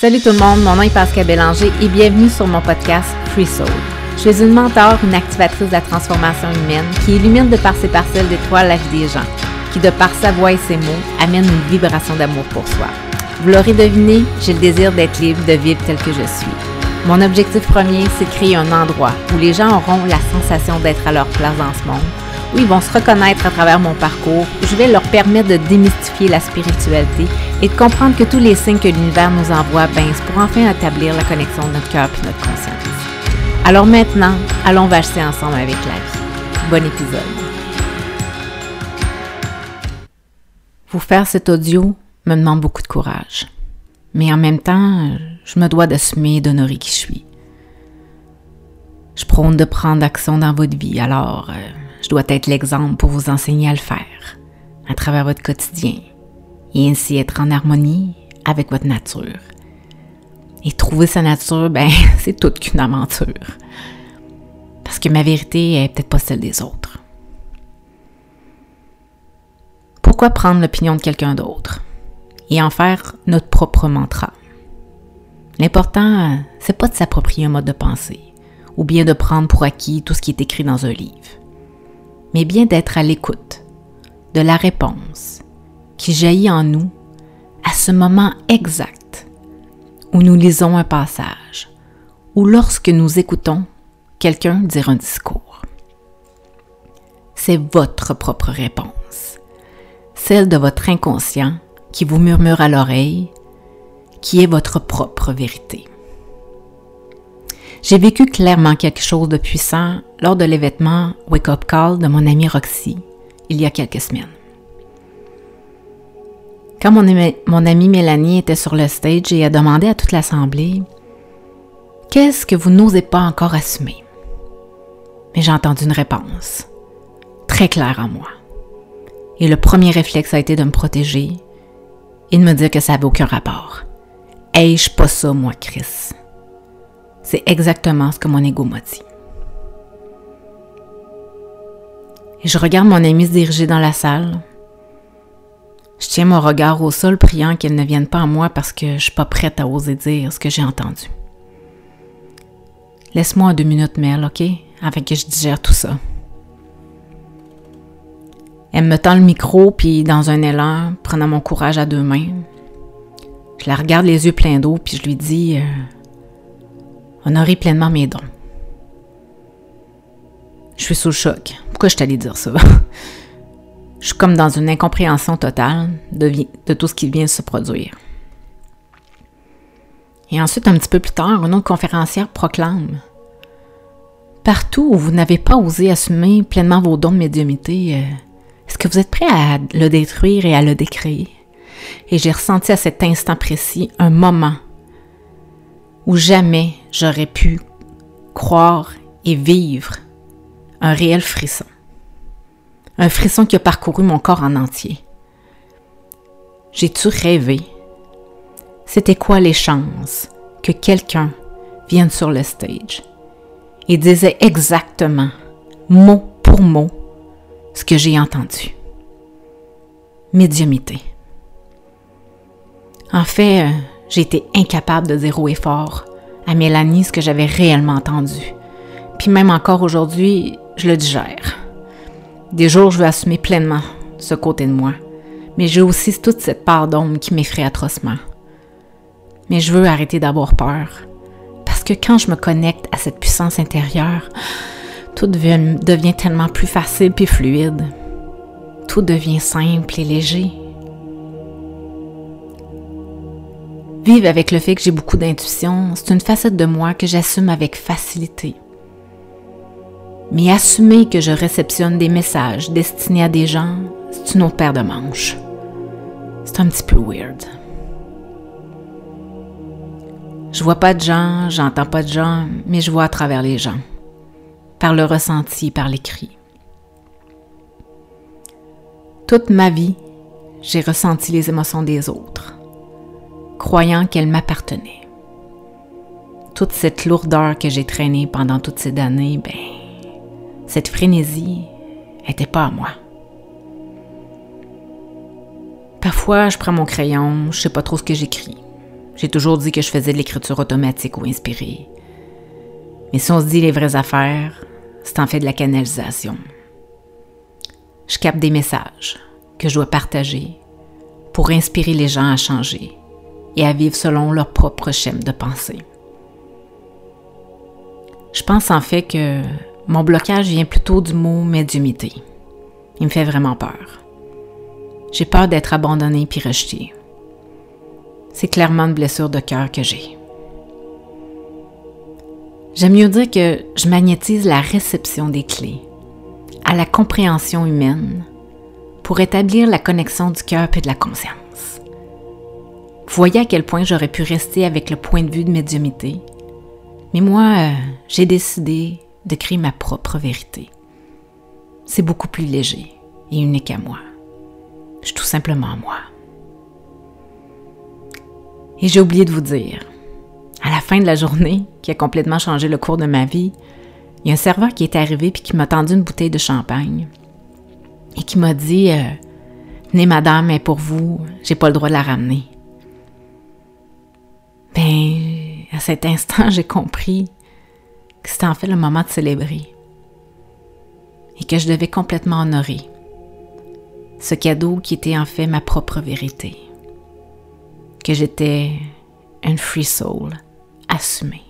Salut tout le monde, mon nom est Pascal Bélanger et bienvenue sur mon podcast Free Soul. Je suis une mentor, une activatrice de la transformation humaine qui illumine de par ses parcelles d'étoiles la vie des gens, qui de par sa voix et ses mots amène une vibration d'amour pour soi. Vous l'aurez deviné, j'ai le désir d'être libre, de vivre tel que je suis. Mon objectif premier, c'est de créer un endroit où les gens auront la sensation d'être à leur place dans ce monde, où ils vont se reconnaître à travers mon parcours, je vais leur permettre de démystifier la spiritualité et de comprendre que tous les signes que l'univers nous envoie, c'est pour enfin établir la connexion de notre cœur et notre conscience. Alors maintenant, allons vacher ensemble avec la vie. Bon épisode. Vous faire cet audio me demande beaucoup de courage. Mais en même temps, je me dois d'assumer et d'honorer qui je suis. Je prône de prendre action dans votre vie, alors euh, je dois être l'exemple pour vous enseigner à le faire, à travers votre quotidien, et ainsi être en harmonie avec votre nature. Et trouver sa nature, ben, c'est toute qu'une aventure. Parce que ma vérité est peut-être pas celle des autres. Pourquoi prendre l'opinion de quelqu'un d'autre et en faire notre propre mantra? L'important, c'est pas de s'approprier un mode de pensée ou bien de prendre pour acquis tout ce qui est écrit dans un livre, mais bien d'être à l'écoute de la réponse qui jaillit en nous à ce moment exact où nous lisons un passage ou lorsque nous écoutons quelqu'un dire un discours. C'est votre propre réponse, celle de votre inconscient qui vous murmure à l'oreille, qui est votre propre vérité. J'ai vécu clairement quelque chose de puissant lors de l'événement Wake Up Call de mon amie Roxy il y a quelques semaines. Quand mon, mon amie Mélanie était sur le stage et a demandé à toute l'assemblée Qu'est-ce que vous n'osez pas encore assumer Mais j'ai entendu une réponse, très claire en moi. Et le premier réflexe a été de me protéger et de me dire que ça n'avait aucun rapport. Ai-je pas ça, moi, Chris? C'est exactement ce que mon ego m'a dit. Je regarde mon amie se diriger dans la salle, je tiens mon regard au sol, priant qu'elle ne vienne pas à moi parce que je suis pas prête à oser dire ce que j'ai entendu. Laisse-moi deux minutes, Mel, OK? Afin que je digère tout ça. Elle me tend le micro, puis dans un élan, prenant mon courage à deux mains, je la regarde les yeux pleins d'eau, puis je lui dis euh, Honorez pleinement mes dons. Je suis sous le choc. Pourquoi je t'allais dire ça? Je suis comme dans une incompréhension totale de, tout ce qui vient de se produire. Et ensuite, un petit peu plus tard, une autre conférencière proclame Partout où vous n'avez pas osé assumer pleinement vos dons de médiumité, euh, est-ce que vous êtes prêt à le détruire et à le décréer? Et j'ai ressenti à cet instant précis un moment où jamais j'aurais pu croire et vivre un réel frisson un frisson qui a parcouru mon corps en entier. J'ai-tu rêvé? C'était quoi les chances que quelqu'un vienne sur le stage et disait exactement, mot pour mot, ce que j'ai entendu? Médiumité. En fait, été incapable de dire haut et fort à Mélanie ce que j'avais réellement entendu. Puis même encore aujourd'hui, je le digère. Des jours, je veux assumer pleinement ce côté de moi, mais j'ai aussi toute cette part d'ombre qui m'effraie atrocement. Mais je veux arrêter d'avoir peur, parce que quand je me connecte à cette puissance intérieure, tout devient, devient tellement plus facile et fluide. Tout devient simple et léger. Vivre avec le fait que j'ai beaucoup d'intuition, c'est une facette de moi que j'assume avec facilité. Mais assumer que je réceptionne des messages destinés à des gens, c'est une autre paire de manches. C'est un petit peu weird. Je vois pas de gens, j'entends pas de gens, mais je vois à travers les gens, par le ressenti, par l'écrit. Toute ma vie, j'ai ressenti les émotions des autres, croyant qu'elles m'appartenaient. Toute cette lourdeur que j'ai traînée pendant toutes ces années, ben, cette frénésie n'était pas à moi. Parfois, je prends mon crayon, je sais pas trop ce que j'écris. J'ai toujours dit que je faisais de l'écriture automatique ou inspirée. Mais si on se dit les vraies affaires, c'est en fait de la canalisation. Je capte des messages que je dois partager pour inspirer les gens à changer et à vivre selon leur propre schéma de pensée. Je pense en fait que mon blocage vient plutôt du mot médiumité. Il me fait vraiment peur. J'ai peur d'être abandonnée puis rejetée. C'est clairement une blessure de cœur que j'ai. J'aime mieux dire que je magnétise la réception des clés à la compréhension humaine pour établir la connexion du cœur et de la conscience. Voyez à quel point j'aurais pu rester avec le point de vue de médiumité, mais moi, euh, j'ai décidé de créer ma propre vérité. C'est beaucoup plus léger et unique à moi. Je suis tout simplement moi. Et j'ai oublié de vous dire, à la fin de la journée, qui a complètement changé le cours de ma vie, il y a un serveur qui est arrivé puis qui m'a tendu une bouteille de champagne et qui m'a dit euh, Venez, madame, mais pour vous, j'ai pas le droit de la ramener. Ben, à cet instant, j'ai compris que c'était en fait le moment de célébrer et que je devais complètement honorer ce cadeau qui était en fait ma propre vérité, que j'étais un free soul assumé.